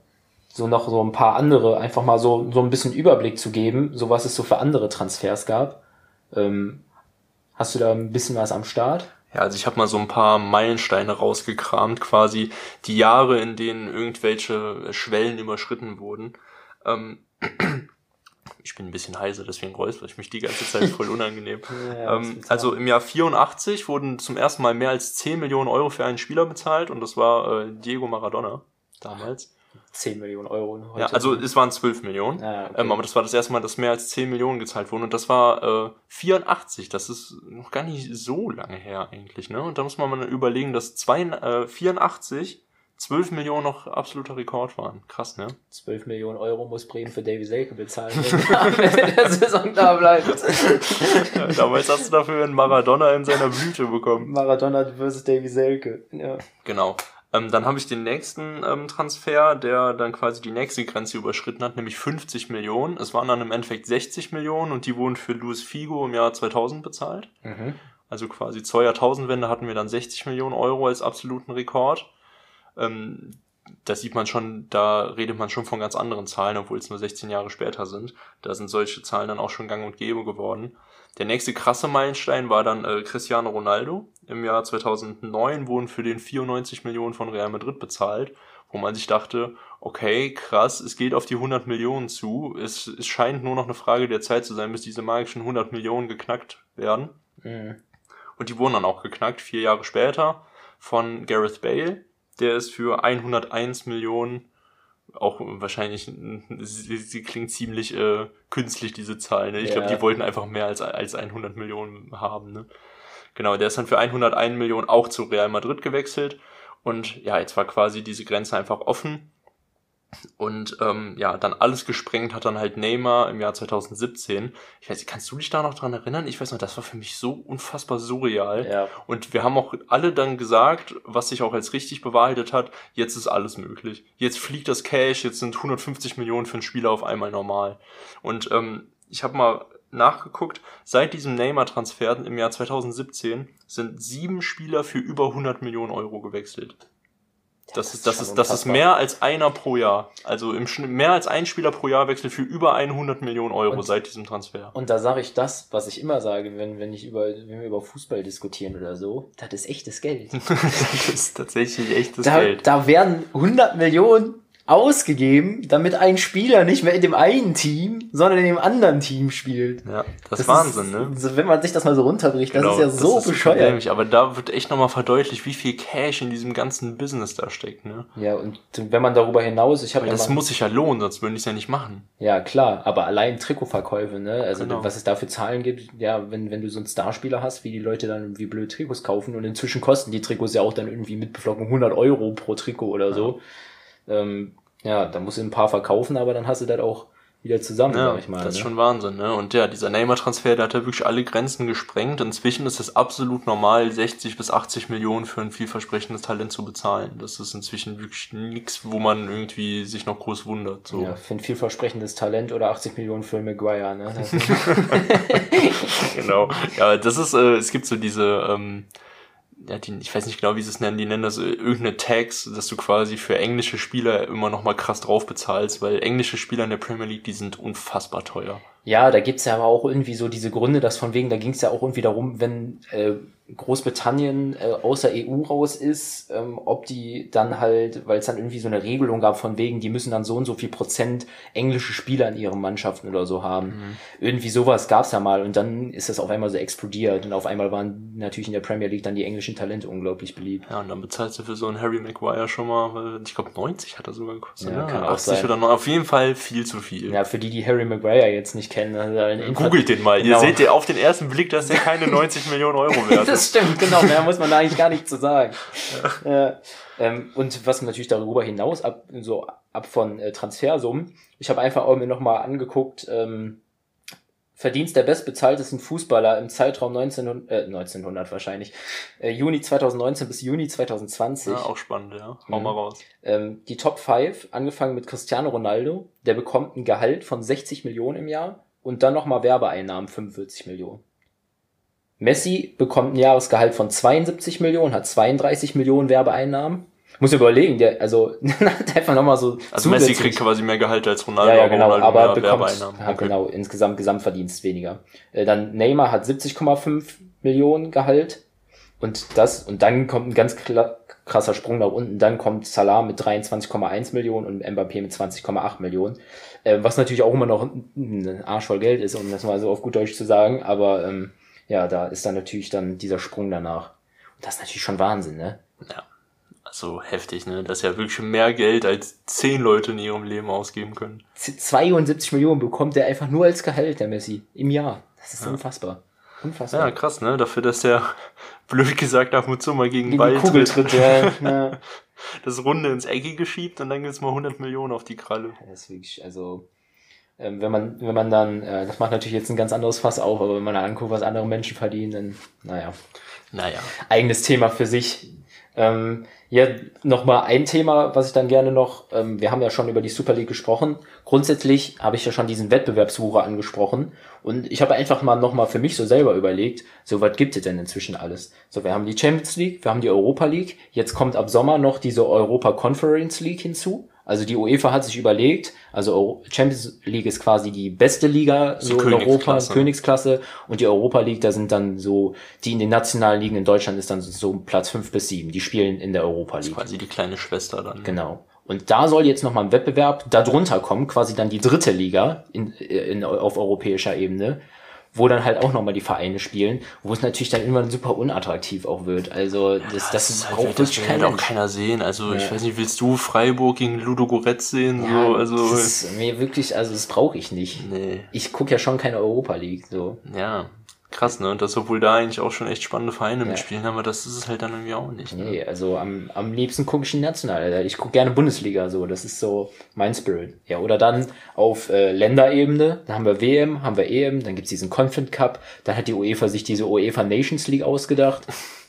so noch so ein paar andere, einfach mal so, so ein bisschen Überblick zu geben, so was es so für andere Transfers gab. Ähm, hast du da ein bisschen was am Start? Ja, also ich habe mal so ein paar Meilensteine rausgekramt, quasi die Jahre, in denen irgendwelche Schwellen überschritten wurden. Ähm, ich bin ein bisschen heiser, deswegen räusper ich mich die ganze Zeit voll unangenehm. ja, ähm, also im Jahr 84 wurden zum ersten Mal mehr als 10 Millionen Euro für einen Spieler bezahlt und das war äh, Diego Maradona damals. 10 Millionen Euro. Heute. Ja, also es waren 12 Millionen. Ah, okay. ähm, aber das war das erste Mal, dass mehr als 10 Millionen gezahlt wurden. Und das war äh, 84. Das ist noch gar nicht so lange her eigentlich. Ne? Und da muss man mal überlegen, dass zwei, äh, 84 12 Millionen noch absoluter Rekord waren. Krass, ne? 12 Millionen Euro muss Bremen für Davy Selke bezahlen, wenn der Saison da bleibt. ja, damals hast du dafür einen Maradona in seiner Blüte bekommen. Maradona versus Davy Selke, ja. Genau. Ähm, dann habe ich den nächsten ähm, Transfer, der dann quasi die nächste Grenze überschritten hat, nämlich 50 Millionen. Es waren dann im Endeffekt 60 Millionen und die wurden für Luis Figo im Jahr 2000 bezahlt. Mhm. Also quasi zur Jahrtausendwende hatten wir dann 60 Millionen Euro als absoluten Rekord ähm, da sieht man schon, da redet man schon von ganz anderen Zahlen, obwohl es nur 16 Jahre später sind. Da sind solche Zahlen dann auch schon gang und gäbe geworden. Der nächste krasse Meilenstein war dann äh, Cristiano Ronaldo. Im Jahr 2009 wurden für den 94 Millionen von Real Madrid bezahlt, wo man sich dachte, okay, krass, es geht auf die 100 Millionen zu. Es, es scheint nur noch eine Frage der Zeit zu sein, bis diese magischen 100 Millionen geknackt werden. Mhm. Und die wurden dann auch geknackt, vier Jahre später, von Gareth Bale der ist für 101 Millionen auch wahrscheinlich, sie, sie klingt ziemlich äh, künstlich, diese Zahl. Ne? Ich ja. glaube, die wollten einfach mehr als, als 100 Millionen haben. Ne? Genau, der ist dann für 101 Millionen auch zu Real Madrid gewechselt. Und ja, jetzt war quasi diese Grenze einfach offen. Und ähm, ja, dann alles gesprengt hat dann halt Neymar im Jahr 2017. Ich weiß nicht, kannst du dich da noch dran erinnern? Ich weiß noch, das war für mich so unfassbar surreal. Ja. Und wir haben auch alle dann gesagt, was sich auch als richtig bewahrheitet hat, jetzt ist alles möglich. Jetzt fliegt das Cash, jetzt sind 150 Millionen für einen Spieler auf einmal normal. Und ähm, ich habe mal nachgeguckt, seit diesem Neymar-Transfer im Jahr 2017 sind sieben Spieler für über 100 Millionen Euro gewechselt. Das, ist, das, ist, das ist mehr als einer pro Jahr. Also im Schnitt mehr als ein Spieler pro Jahr wechselt für über 100 Millionen Euro und, seit diesem Transfer. Und da sage ich das, was ich immer sage, wenn, wenn, ich über, wenn wir über Fußball diskutieren oder so, das ist echtes Geld. das ist tatsächlich echtes da, Geld. Da werden 100 Millionen ausgegeben, damit ein Spieler nicht mehr in dem einen Team, sondern in dem anderen Team spielt. Ja, das, das ist Wahnsinn, ne? Wenn man sich das mal so runterbricht, genau, das ist ja so ist bescheuert. aber da wird echt nochmal verdeutlicht, wie viel Cash in diesem ganzen Business da steckt, ne? Ja, und wenn man darüber hinaus, ich habe ja Das muss sich ja lohnen, sonst würde ich es ja nicht machen. Ja, klar, aber allein Trikotverkäufe, ne? Also genau. was es da für Zahlen gibt, ja, wenn, wenn du so einen Starspieler hast, wie die Leute dann irgendwie blöd Trikots kaufen und inzwischen kosten die Trikots ja auch dann irgendwie mit Beflocken 100 Euro pro Trikot oder ja. so. Ähm, ja, da musst du ein paar verkaufen, aber dann hast du das auch wieder zusammen, Ja, sag ich mal. das ist ne? schon Wahnsinn, ne? Und ja, dieser Neymar-Transfer, der hat ja wirklich alle Grenzen gesprengt. Inzwischen ist es absolut normal, 60 bis 80 Millionen für ein vielversprechendes Talent zu bezahlen. Das ist inzwischen wirklich nichts, wo man irgendwie sich noch groß wundert. So. Ja, für ein vielversprechendes Talent oder 80 Millionen für Maguire, ne? Ist, genau. Ja, das ist, äh, es gibt so diese, ähm, ja, die, ich weiß nicht genau, wie sie es nennen, die nennen das äh, irgendeine Tags, dass du quasi für englische Spieler immer noch mal krass drauf bezahlst, weil englische Spieler in der Premier League, die sind unfassbar teuer. ja, da gibt's ja aber auch irgendwie so diese Gründe, dass von wegen, da ging's ja auch irgendwie darum, wenn äh, Großbritannien äh, außer EU raus ist, ähm, ob die dann halt, weil es dann irgendwie so eine Regelung gab von wegen, die müssen dann so und so viel Prozent englische Spieler in ihren Mannschaften oder so haben. Irgendwie sowas gab's ja mal und dann ist das auf einmal so explodiert und auf einmal waren natürlich in der Premier League dann die englischen Talente unglaublich beliebt. Ja, und dann bezahlst du für so einen Harry Maguire schon mal, äh, ich glaube 90 hat er sogar gekostet. Ja, ne? kann auch 80 sein. oder 9, auf jeden Fall viel zu viel. Ja, für die, die Harry Maguire jetzt nicht kennen, also Googelt den mal. Genau. Ihr seht ihr auf den ersten Blick, dass der keine 90 Millionen Euro wert ist. Das stimmt, genau. Mehr muss man da eigentlich gar nicht zu sagen. Ja. Ähm, und was natürlich darüber hinaus, ab, so ab von äh, Transfersummen, ich habe einfach auch mir nochmal angeguckt, ähm, Verdienst der bestbezahltesten Fußballer im Zeitraum 1900, äh, 1900 wahrscheinlich, äh, Juni 2019 bis Juni 2020. Ja, auch spannend, ja. Hau Mhm. mal raus. Ähm, die Top 5, angefangen mit Cristiano Ronaldo, der bekommt ein Gehalt von 60 Millionen im Jahr und dann nochmal Werbeeinnahmen 45 Millionen. Messi bekommt ein Jahresgehalt von 72 Millionen, hat 32 Millionen Werbeeinnahmen. Muss überlegen, der, also, hat einfach nochmal so. Also Messi kriegt quasi mehr Gehalt als Ronaldo, ja, ja, genau, Ronaldo aber bekommt, Werbeeinnahmen. ja, Okay. genau, insgesamt Gesamtverdienst weniger. Äh, dann Neymar hat 70,5 Millionen Gehalt und das, und dann kommt ein ganz krasser Sprung nach unten, dann kommt Salah mit 23,1 Millionen und Mbappé mit 20,8 Millionen, äh, was natürlich auch immer noch ein- ein Arsch voll Geld ist, um das mal so auf gut Deutsch zu sagen, aber ähm, ja, da ist dann natürlich dann dieser Sprung danach. Und das ist natürlich schon Wahnsinn, ne? Ja. Also heftig, ne? Das ist ja wirklich mehr Geld, als zehn Leute in ihrem Leben ausgeben können. 72 Millionen bekommt er einfach nur als Gehalt, der Messi, im Jahr. Das ist unfassbar. Unfassbar. Ja, krass, ne? Dafür, dass der, blöd gesagt, ab und zu mal gegen Gegen Ball Kugel tritt, ja. ja. das Runde ins Eckige schiebt und dann gibt's mal 100 Millionen auf die Kralle. Das ist wirklich, also, wenn man, wenn man dann, äh, das macht natürlich jetzt ein ganz anderes Fass auf, aber wenn man anguckt, was andere Menschen verdienen, dann, naja, Naja. eigenes Thema für sich. Ähm, ja, nochmal ein Thema, was ich dann gerne noch, ähm, wir haben ja schon über die Super League gesprochen. Grundsätzlich habe ich ja schon diesen Wettbewerbswucher angesprochen und ich habe einfach mal nochmal für mich so selber überlegt, so was gibt es denn inzwischen alles? So, wir haben die Champions League, wir haben die Europa League, jetzt kommt ab Sommer noch diese Europa Conference League hinzu. Also die UEFA hat sich überlegt, also Champions League ist quasi die beste Liga so in Europa, Königsklasse. Und die Europa League, da sind dann so, die in den nationalen Ligen in Deutschland ist dann so Platz fünf bis sieben. Die spielen in der Europa League. Quasi die kleine Schwester dann. Genau. Und da soll jetzt nochmal ein Wettbewerb darunter kommen, quasi dann die dritte Liga in, in, auf europäischer Ebene, wo dann halt auch nochmal die Vereine spielen, wo es natürlich dann irgendwann super unattraktiv auch wird. Also das, das, ist braucht halt, das wirklich will halt auch keiner sehen. Also ich Ja. weiß nicht, willst du Freiburg gegen Ludo Goretz sehen? Ja, so, also das ist mir wirklich, also das brauche ich nicht. nee. Ich gucke ja schon keine Europa League, so. Ja, krass, ne? Und das, obwohl da eigentlich auch schon echt spannende Vereine Ja. mitspielen, aber das ist es halt dann irgendwie auch nicht. Ne? Nee, also am, am liebsten gucke ich in national. Ich gucke gerne Bundesliga so, das ist so mein Spirit. Ja, oder dann auf äh, Länderebene, dann haben wir WM, haben wir EM, dann gibt's diesen Confident Cup, dann hat die UEFA sich diese UEFA Nations League ausgedacht,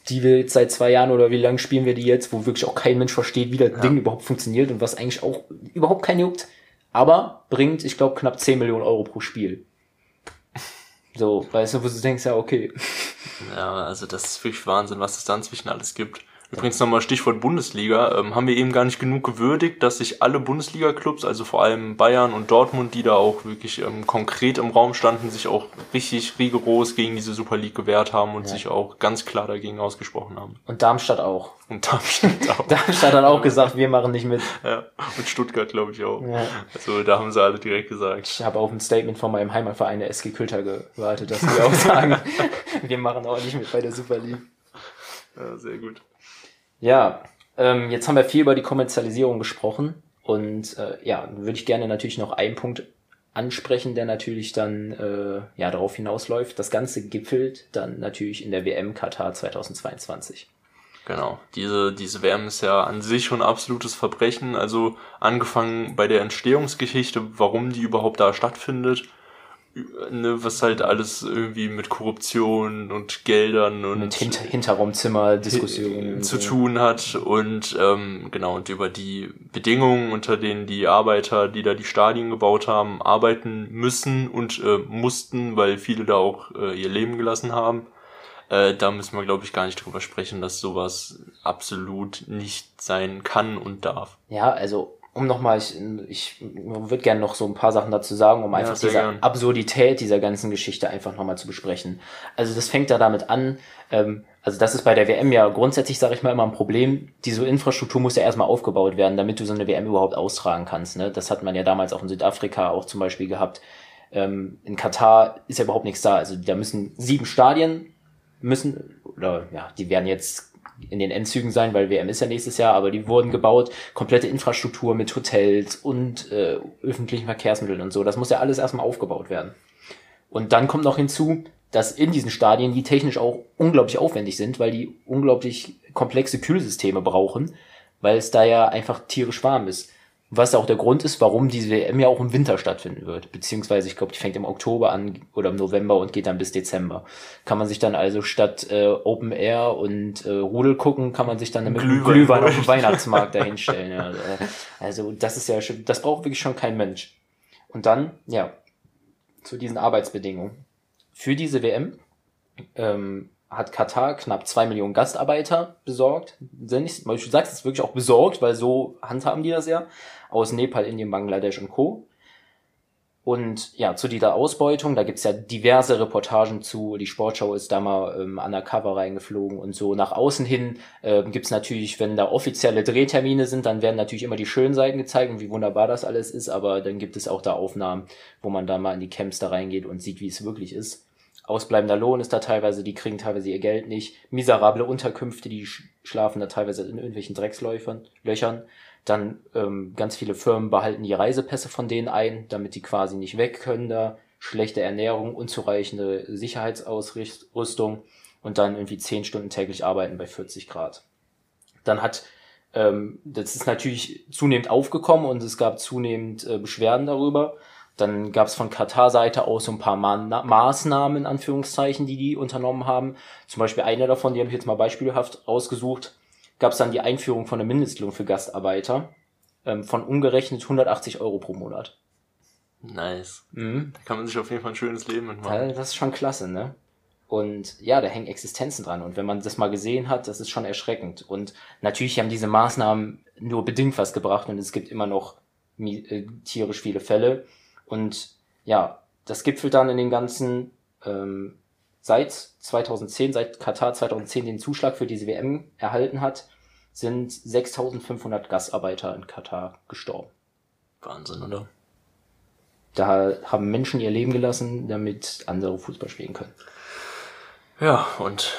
die wir jetzt seit zwei Jahren oder wie lange spielen wir die jetzt, wo wirklich auch kein Mensch versteht, wie das Ding überhaupt funktioniert und was eigentlich auch überhaupt keinen juckt, aber bringt, ich glaube, knapp 10 Millionen Euro pro Spiel. So, weißt du, wo du denkst, ja, okay. Ja, also das ist wirklich Wahnsinn, was es da inzwischen alles gibt. Übrigens nochmal Stichwort Bundesliga, ähm, haben wir eben gar nicht genug gewürdigt, dass sich alle Bundesliga-Clubs, also vor allem Bayern und Dortmund, die da auch wirklich ähm, konkret im Raum standen, sich auch richtig rigoros gegen diese Super League gewehrt haben und sich auch ganz klar dagegen ausgesprochen haben. Und Darmstadt auch. Und Darmstadt auch. Darmstadt hat auch gesagt, wir machen nicht mit. ja. Und Stuttgart, glaube ich, auch. Ja. Also da haben sie alle direkt gesagt. Ich habe auf ein Statement von meinem Heimatverein, der SG Külter, gewartet, dass die auch sagen, wir machen auch nicht mit bei der Super League. Ja, sehr gut. Ja, ähm, jetzt haben wir viel über die Kommerzialisierung gesprochen und äh, ja, würde ich gerne natürlich noch einen Punkt ansprechen, der natürlich dann äh, ja darauf hinausläuft. Das Ganze gipfelt dann natürlich in der WM Katar 2022. Genau. Diese, diese WM ist ja an sich schon absolutes Verbrechen. Also angefangen bei der Entstehungsgeschichte, warum die überhaupt da stattfindet ne, was halt alles irgendwie mit Korruption und Geldern und mit Hinter Hinterraumzimmer-Diskussionen zu tun hat und ähm, genau und über die Bedingungen, unter denen die Arbeiter, die da die Stadien gebaut haben, arbeiten müssen und äh, mussten, weil viele da auch äh, ihr Leben gelassen haben. Äh, da müssen wir, glaube ich, gar nicht drüber sprechen, dass sowas absolut nicht sein kann und darf. Ja, also um nochmal, ich, ich würde gerne noch so ein paar Sachen dazu sagen, um einfach ja, diese gern. Absurdität dieser ganzen Geschichte einfach nochmal zu besprechen. Also das fängt ja damit an, ähm, also das ist bei der WM ja grundsätzlich, sage ich mal, immer ein Problem. Diese Infrastruktur muss ja erstmal aufgebaut werden, damit du so eine WM überhaupt austragen kannst. Ne? Das hat man ja damals auch in Südafrika auch zum Beispiel gehabt. Ähm, in Katar ist ja überhaupt nichts da. Also da müssen sieben Stadien müssen, oder ja, die werden jetzt in den Endzügen sein, weil WM ist ja nächstes Jahr, aber die wurden gebaut, komplette Infrastruktur mit Hotels und äh, öffentlichen Verkehrsmitteln und so. Das muss ja alles erstmal aufgebaut werden. Und dann kommt noch hinzu, dass in diesen Stadien die technisch auch unglaublich aufwendig sind, weil die unglaublich komplexe Kühlsysteme brauchen, weil es da ja einfach tierisch warm ist. Was auch der Grund ist, warum diese WM ja auch im Winter stattfinden wird. Beziehungsweise, ich glaube, die fängt im Oktober an oder im November und geht dann bis Dezember. Kann man sich dann also statt äh, Open Air und äh, Rudel gucken, kann man sich dann mit Glühwein, Glühwein auf dem Weihnachtsmarkt dahinstellen. Ja. Also das ist ja, schon, das braucht wirklich schon kein Mensch. Und dann, ja, zu diesen Arbeitsbedingungen. Für diese WM ähm, hat Katar knapp zwei Millionen Gastarbeiter besorgt. Du sagst es wirklich auch besorgt, weil so handhaben die das ja. Aus Nepal, Indien, Bangladesch und Co. Und ja, zu dieser Ausbeutung, da gibt's ja diverse Reportagen zu. Die Sportschau ist da mal ähm, undercover reingeflogen und so. Nach außen hin äh, gibt's natürlich, wenn da offizielle Drehtermine sind, dann werden natürlich immer die schönen Seiten gezeigt und wie wunderbar das alles ist. Aber dann gibt es auch da Aufnahmen, wo man da mal in die Camps da reingeht und sieht, wie es wirklich ist. Ausbleibender Lohn ist da teilweise, die kriegen teilweise ihr Geld nicht. Miserable Unterkünfte, die schlafen da teilweise in irgendwelchen Drecksläufern, Löchern. Dann ähm, ganz viele Firmen behalten die Reisepässe von denen ein, damit die quasi nicht weg können da. Schlechte Ernährung, unzureichende Sicherheitsausrüstung und dann irgendwie zehn Stunden täglich arbeiten bei 40 Grad. Dann hat ähm, das ist natürlich zunehmend aufgekommen und es gab zunehmend äh, Beschwerden darüber. Dann gab es von Katar-Seite aus so ein paar Ma Maßnahmen, in Anführungszeichen, die die unternommen haben. Zum Beispiel eine davon, die habe ich jetzt mal beispielhaft rausgesucht, gab es dann die Einführung von einem Mindestlohn für Gastarbeiter ähm, von umgerechnet 180 Euro pro Monat. Nice. Mhm. Da kann man sich auf jeden Fall ein schönes Leben mitmachen. Das ist schon klasse, ne? Und ja, da hängen Existenzen dran. Und wenn man das mal gesehen hat, das ist schon erschreckend. Und natürlich haben diese Maßnahmen nur bedingt was gebracht und es gibt immer noch äh, tierisch viele Fälle. Und ja, das gipfelt dann in den ganzen, ähm, seit 2010, seit Katar 2010 den Zuschlag für diese WM erhalten hat, sind 6500 Gastarbeiter in Katar gestorben. Wahnsinn, oder? Da haben Menschen ihr Leben gelassen, damit andere Fußball spielen können. Ja, und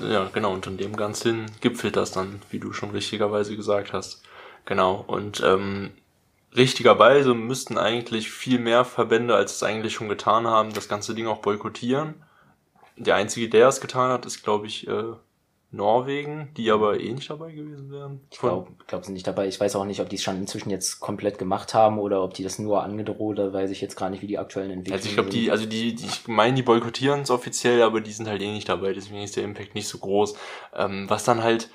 ja, genau, und in dem Ganzen gipfelt das dann, wie du schon richtigerweise gesagt hast. Genau, und ähm, richtigerweise müssten eigentlich viel mehr Verbände, als es eigentlich schon getan haben, das ganze Ding auch boykottieren. Der einzige, der es getan hat, ist, glaube ich, äh, Norwegen, die aber eh nicht dabei gewesen wären. Ich glaube, glaub, sind nicht dabei. Ich weiß auch nicht, ob die es schon inzwischen jetzt komplett gemacht haben oder ob die das nur angedroht, da weiß ich jetzt gar nicht, wie die aktuellen Entwicklungen sind. Also ich glaube, die, also die, die, ich meine, die boykottieren es offiziell, aber die sind halt eh nicht dabei, deswegen ist der Impact nicht so groß. Ähm, was dann halt,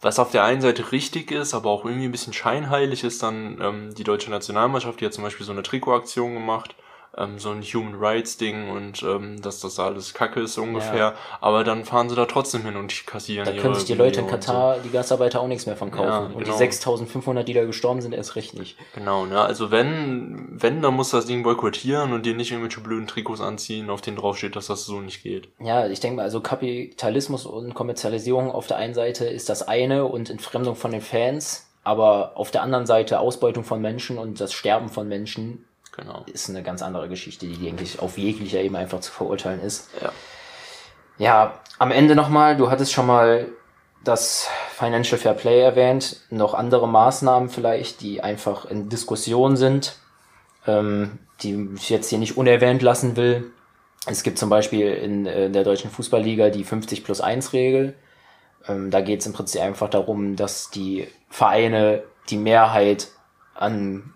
was auf der einen Seite richtig ist, aber auch irgendwie ein bisschen scheinheilig ist, dann ähm, die deutsche Nationalmannschaft, die hat zum Beispiel so eine Trikotaktion gemacht, ähm, so ein Human Rights Ding und ähm, dass das alles Kacke ist ungefähr, ja. aber dann fahren sie da trotzdem hin und kassieren. Da können sich die Leute in Katar, so. die Gastarbeiter auch nichts mehr von kaufen. Ja, und genau. die 6500, die da gestorben sind, erst recht nicht. Genau, ne? also wenn, wenn, dann muss das Ding boykottieren und dir nicht irgendwelche blöden Trikots anziehen, auf denen draufsteht, dass das so nicht geht. Ja, ich denke mal, also Kapitalismus und Kommerzialisierung auf der einen Seite ist das eine und Entfremdung von den Fans, aber auf der anderen Seite Ausbeutung von Menschen und das Sterben von Menschen Genau. Ist eine ganz andere Geschichte, die eigentlich auf jeglicher Ebene einfach zu verurteilen ist. Ja. Ja, am Ende nochmal, du hattest schon mal das Financial Fair Play erwähnt, noch andere Maßnahmen vielleicht, die einfach in Diskussion sind, ähm, die ich jetzt hier nicht unerwähnt lassen will. Es gibt zum Beispiel in, in der deutschen Fußballliga die 50 plus 1 Regel. Ähm, da geht es im Prinzip einfach darum, dass die Vereine die Mehrheit an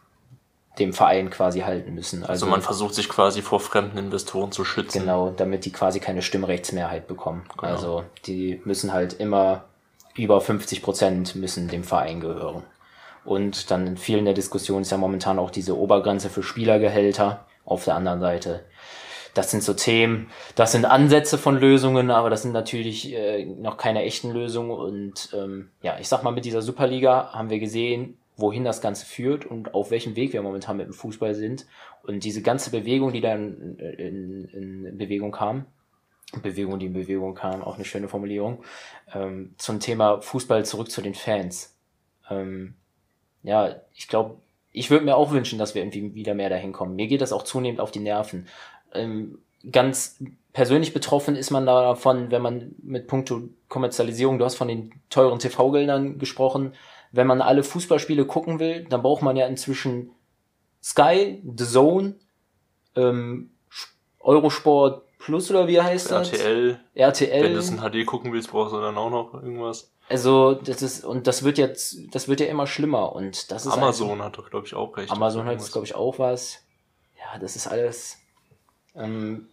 dem Verein quasi halten müssen. Also, also man versucht sich quasi vor fremden Investoren zu schützen. Genau, damit die quasi keine Stimmrechtsmehrheit bekommen. Genau. Also die müssen halt immer über 50 Prozent müssen dem Verein gehören. Und dann in vielen der Diskussion ist ja momentan auch diese Obergrenze für Spielergehälter auf der anderen Seite. Das sind so Themen, das sind Ansätze von Lösungen, aber das sind natürlich äh, noch keine echten Lösungen. Und ähm, ja, ich sag mal, mit dieser Superliga haben wir gesehen, wohin das Ganze führt und auf welchem Weg wir momentan mit dem Fußball sind. Und diese ganze Bewegung, die dann in, in, in Bewegung kam, Bewegung, die in Bewegung kam, auch eine schöne Formulierung, ähm, zum Thema Fußball zurück zu den Fans. Ähm, ja, ich glaube, ich würde mir auch wünschen, dass wir irgendwie wieder mehr dahin kommen. Mir geht das auch zunehmend auf die Nerven. Ähm, ganz persönlich betroffen ist man davon, wenn man mit puncto Kommerzialisierung, du hast von den teuren TV-Geldern gesprochen, wenn man alle Fußballspiele gucken will, dann braucht man ja inzwischen Sky, The Zone, ähm, Eurosport Plus oder wie heißt das? RTL. RTL. Wenn du es in HD gucken willst, brauchst du dann auch noch irgendwas. Also, das ist, und das wird jetzt, das wird ja immer schlimmer und das ist. Amazon hat doch, glaube ich, auch recht. Amazon hat jetzt, glaube ich, auch was. Ja, das ist alles, ähm,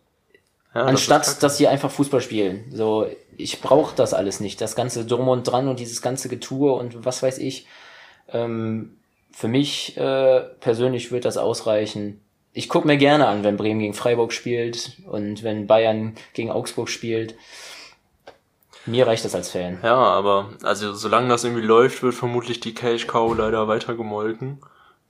ja, anstatt, das dass sie einfach Fußball spielen. So, ich brauche das alles nicht. Das ganze Drum und Dran und dieses ganze Getue und was weiß ich. Ähm, für mich äh, persönlich wird das ausreichen ich gucke mir gerne an, wenn Bremen gegen Freiburg spielt und wenn Bayern gegen Augsburg spielt. Mir reicht das als Fan. Ja, aber also solange das irgendwie läuft, wird vermutlich die Cash Cow leider weiter gemolken.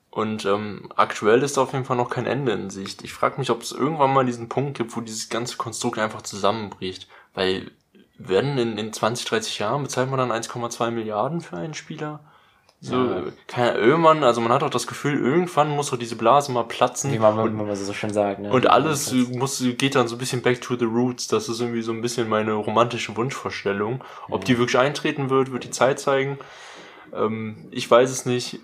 Und ähm, aktuell ist da auf jeden Fall noch kein Ende in Sicht. Ich frage mich, ob es irgendwann mal diesen Punkt gibt, wo dieses ganze Konstrukt einfach zusammenbricht. Weil werden in, in 20, 30 Jahren bezahlt man dann 1,2 Milliarden für einen Spieler? So, ja. keine, irgendwann, also man hat auch das Gefühl, irgendwann muss so diese Blase mal platzen. Wie man, und, man so schön sagt, ne? Und alles muss, geht dann so ein bisschen back to the roots. Das ist irgendwie so ein bisschen meine romantische Wunschvorstellung. Ob die wirklich eintreten wird, wird die Zeit zeigen. Ähm, ich weiß es nicht.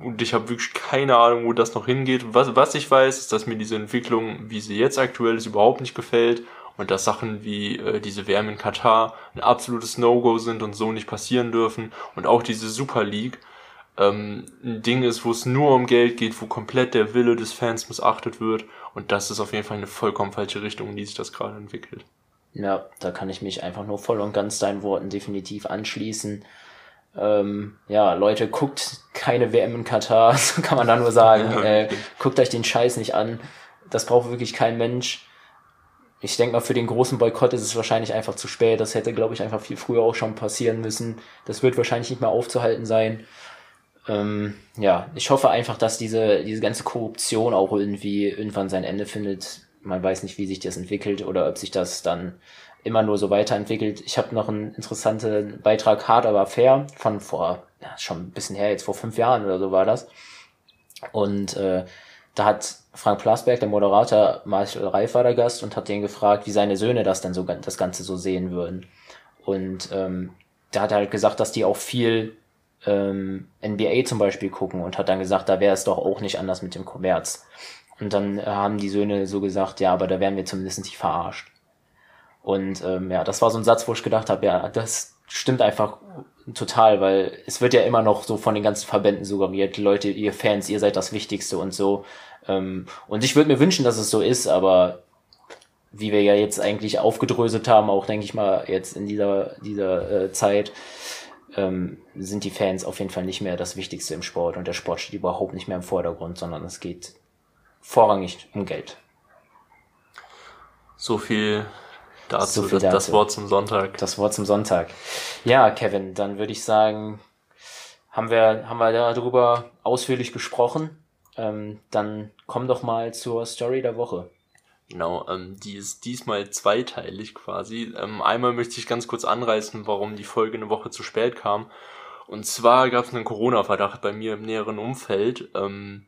Und ich habe wirklich keine Ahnung, wo das noch hingeht. Was, was ich weiß, ist, dass mir diese Entwicklung, wie sie jetzt aktuell ist, überhaupt nicht gefällt und dass Sachen wie äh, diese Wärme in Katar ein absolutes No-Go sind und so nicht passieren dürfen und auch diese Super League ähm, ein Ding ist, wo es nur um Geld geht, wo komplett der Wille des Fans missachtet wird und das ist auf jeden Fall eine vollkommen falsche Richtung, in die sich das gerade entwickelt. Ja, da kann ich mich einfach nur voll und ganz deinen Worten definitiv anschließen. Ähm, ja, Leute, guckt keine WM in Katar, so kann man da nur sagen. Ja, äh, guckt euch den Scheiß nicht an. Das braucht wirklich kein Mensch ich denke mal, für den großen Boykott ist es wahrscheinlich einfach zu spät. Das hätte, glaube ich, einfach viel früher auch schon passieren müssen. Das wird wahrscheinlich nicht mehr aufzuhalten sein. Ähm, ja, ich hoffe einfach, dass diese, diese ganze Korruption auch irgendwie irgendwann sein Ende findet. Man weiß nicht, wie sich das entwickelt oder ob sich das dann immer nur so weiterentwickelt. Ich habe noch einen interessanten Beitrag Hard aber fair von vor, ja, schon ein bisschen her, jetzt vor fünf Jahren oder so war das. Und äh, da hat Frank Plasberg, der Moderator, Marcel Reif war der Gast und hat den gefragt, wie seine Söhne das dann so das Ganze so sehen würden. Und ähm, der hat halt gesagt, dass die auch viel ähm, NBA zum Beispiel gucken und hat dann gesagt, da wäre es doch auch nicht anders mit dem Kommerz. Und dann äh, haben die Söhne so gesagt, ja, aber da werden wir zumindest nicht verarscht. Und ähm, ja, das war so ein Satz, wo ich gedacht habe, ja, das stimmt einfach total, weil es wird ja immer noch so von den ganzen Verbänden suggeriert, Leute, ihr Fans, ihr seid das Wichtigste und so. Ähm, und ich würde mir wünschen, dass es so ist, aber wie wir ja jetzt eigentlich aufgedröselt haben, auch denke ich mal jetzt in dieser, dieser äh, Zeit, ähm, sind die Fans auf jeden Fall nicht mehr das Wichtigste im Sport und der Sport steht überhaupt nicht mehr im Vordergrund, sondern es geht vorrangig um Geld. So viel dazu, so viel dazu. das Wort zum Sonntag. Das Wort zum Sonntag. Ja, Kevin, dann würde ich sagen, haben wir, haben wir darüber ausführlich gesprochen. Ähm, dann komm doch mal zur Story der Woche. Genau, ähm, die ist diesmal zweiteilig quasi. Ähm, einmal möchte ich ganz kurz anreißen, warum die Folge eine Woche zu spät kam. Und zwar gab es einen Corona-Verdacht bei mir im näheren Umfeld. Ähm,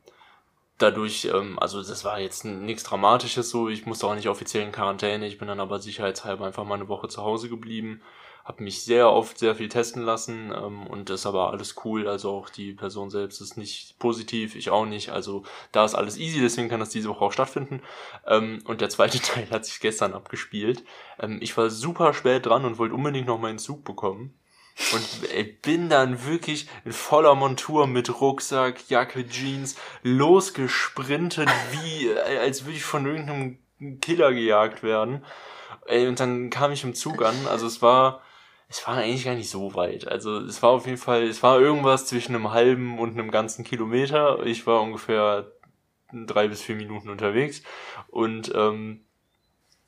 dadurch, ähm, also das war jetzt nichts Dramatisches so, ich musste auch nicht offiziell in Quarantäne, ich bin dann aber sicherheitshalber einfach mal eine Woche zu Hause geblieben habe mich sehr oft sehr viel testen lassen ähm, und ist aber alles cool. Also auch die Person selbst ist nicht positiv, ich auch nicht. Also da ist alles easy, deswegen kann das diese Woche auch stattfinden. Ähm, und der zweite Teil hat sich gestern abgespielt. Ähm, ich war super spät dran und wollte unbedingt noch meinen Zug bekommen. Und ey, bin dann wirklich in voller Montur mit Rucksack, Jacke, Jeans losgesprintet, wie äh, als würde ich von irgendeinem Killer gejagt werden. Ey, und dann kam ich im Zug an. Also es war, es war eigentlich gar nicht so weit. Also es war auf jeden Fall, es war irgendwas zwischen einem halben und einem ganzen Kilometer. Ich war ungefähr drei bis vier Minuten unterwegs. Und ähm,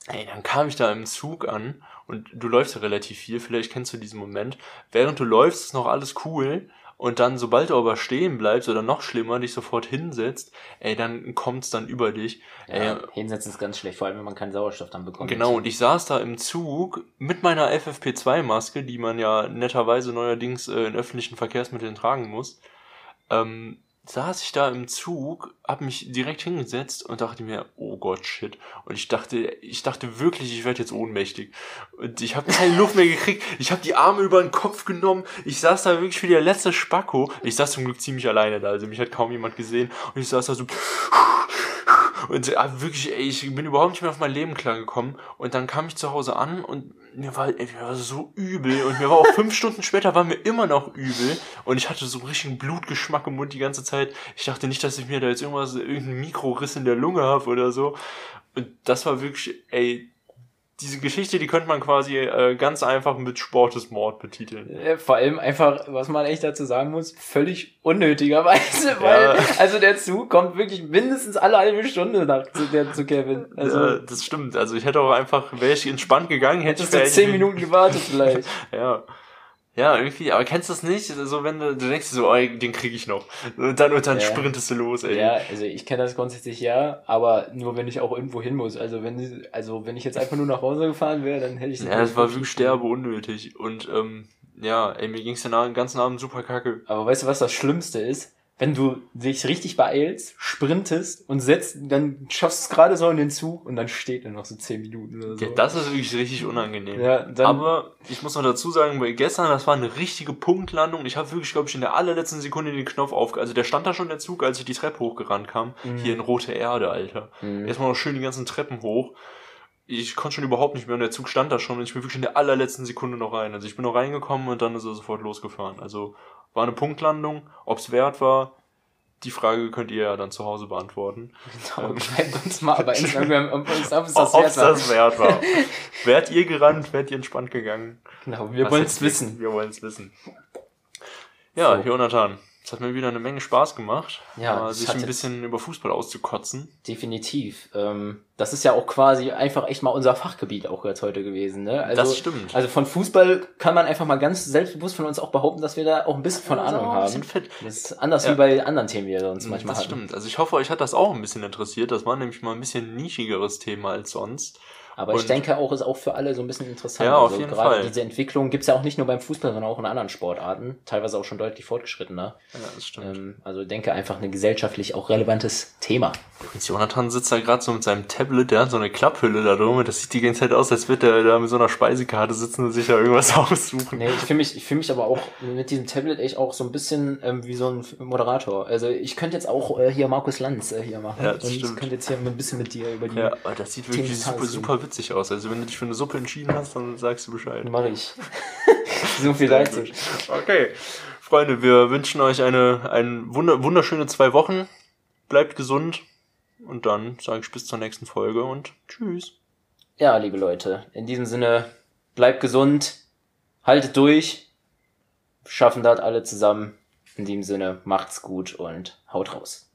ey, dann kam ich da im Zug an und du läufst ja relativ viel, vielleicht kennst du diesen Moment. Während du läufst, ist noch alles cool. Und dann, sobald du aber stehen bleibst oder noch schlimmer, dich sofort hinsetzt, ey, dann kommt's dann über dich. Ja, ey, hinsetzen ist ganz schlecht, vor allem wenn man keinen Sauerstoff dann bekommt. Genau, und ich saß da im Zug mit meiner FFP2-Maske, die man ja netterweise neuerdings äh, in öffentlichen Verkehrsmitteln tragen muss. Ähm, saß ich da im Zug, hab mich direkt hingesetzt und dachte mir, oh Gott, shit. Und ich dachte, ich dachte wirklich, ich werde jetzt ohnmächtig. Und ich habe keine Luft mehr gekriegt. Ich habe die Arme über den Kopf genommen. Ich saß da wirklich wie der letzte Spacko. Ich saß zum Glück ziemlich alleine da, also mich hat kaum jemand gesehen. Und ich saß da so und äh, wirklich, ey, ich bin überhaupt nicht mehr auf mein Leben klargekommen. Und dann kam ich zu Hause an und mir war, ey, mir war so übel. Und mir war auch fünf Stunden später war mir immer noch übel. Und ich hatte so einen richtigen Blutgeschmack im Mund die ganze Zeit. Ich dachte nicht, dass ich mir da jetzt irgendwas, irgendeinen Mikroriss in der Lunge habe oder so. Und das war wirklich, ey, diese Geschichte, die könnte man quasi äh, ganz einfach mit Sport ist Mord betiteln. Äh, Vor allem einfach, was man echt dazu sagen muss, völlig unnötigerweise, weil, ja. also der Zug kommt wirklich mindestens alle halbe Stunde nach zu, der, zu Kevin. Also, ja, das stimmt. Also ich hätte auch einfach, wäre ich entspannt gegangen, hätte ich so zehn Minuten gewartet vielleicht. ja. Ja, irgendwie, aber kennst du das nicht? So, wenn du, du denkst so, oh, den krieg ich noch. Und dann, und dann ja. sprintest du los, ey. Ja, also ich kenne das grundsätzlich ja, aber nur wenn ich auch irgendwo hin muss. Also wenn, also wenn ich jetzt einfach nur nach Hause gefahren wäre, dann hätte ich Ja, das war wirklich sterbe unnötig. Und, ähm, ja, ey, mir ging's den ganzen Abend super kacke. Aber weißt du, was das Schlimmste ist? Wenn du dich richtig beeilst, sprintest und setzt, dann schaffst du es gerade so in den Zug und dann steht er noch so zehn Minuten oder so. Ja, das ist wirklich richtig unangenehm. Ja, dann, Aber ich muss noch dazu sagen, weil gestern, das war eine richtige Punktlandung. Ich habe wirklich, glaube ich, in der allerletzten Sekunde den Knopf auf. Also der stand da schon der Zug, als ich die Treppe hochgerannt kam. Mhm. Hier in Rote Erde, Alter. Mhm. Erstmal noch schön die ganzen Treppen hoch ich konnte schon überhaupt nicht mehr und der Zug stand da schon und ich bin wirklich in der allerletzten Sekunde noch rein. Also ich bin noch reingekommen und dann ist er sofort losgefahren. Also war eine Punktlandung. Ob's wert war, die Frage könnt ihr ja dann zu Hause beantworten. Genau, ähm, schreibt uns mal bei Instagram, ob es das, wert, das wert war. Wärt ihr gerannt, wärt ihr entspannt gegangen? Genau, wir wollen es wissen. Wir wollen es wissen. Ja, so. Jonathan, es hat mir wieder eine Menge Spaß gemacht, ja, äh, sich ein bisschen über Fußball auszukotzen. Definitiv. Ähm, das ist ja auch quasi einfach echt mal unser Fachgebiet auch jetzt heute gewesen. Ne? Also, das stimmt. Also von Fußball kann man einfach mal ganz selbstbewusst von uns auch behaupten, dass wir da auch ein bisschen von ja, Ahnung haben. Ein bisschen fit. Das ist anders ja. wie bei anderen Themen, die wir sonst mm, manchmal das hatten. Das stimmt. Also ich hoffe, euch hat das auch ein bisschen interessiert. Das war nämlich mal ein bisschen nischigeres Thema als sonst. Aber und ich denke auch, ist auch für alle so ein bisschen interessant. Ja, auf also jeden gerade Fall. diese Entwicklung gibt's ja auch nicht nur beim Fußball, sondern auch in anderen Sportarten. Teilweise auch schon deutlich fortgeschrittener. Ja, das stimmt. Ähm, also denke einfach ein gesellschaftlich auch relevantes Thema. Übrigens, Jonathan sitzt da gerade so mit seinem Tablet, der hat so eine Klapphülle da drum. Das sieht die ganze Zeit aus, als würde der da mit so einer Speisekarte sitzen und sich da irgendwas aussuchen. Nee, ich fühle mich, ich fühle mich aber auch mit diesem Tablet echt auch so ein bisschen ähm, wie so ein Moderator. Also ich könnte jetzt auch äh, hier Markus Lanz äh, hier machen. Ja, das und stimmt. könnte jetzt hier ein bisschen mit dir über die. Ja, das sieht wirklich super, super witzig aus. Also wenn du dich für eine Suppe entschieden hast, dann sagst du Bescheid. Mach ich. so viel dazu. Okay. Freunde, wir wünschen euch eine, eine wunderschöne zwei Wochen. Bleibt gesund. Und dann sage ich bis zur nächsten Folge und tschüss. Ja, liebe Leute, in diesem Sinne, bleibt gesund, haltet durch, schaffen das alle zusammen. In diesem Sinne, macht's gut und haut raus.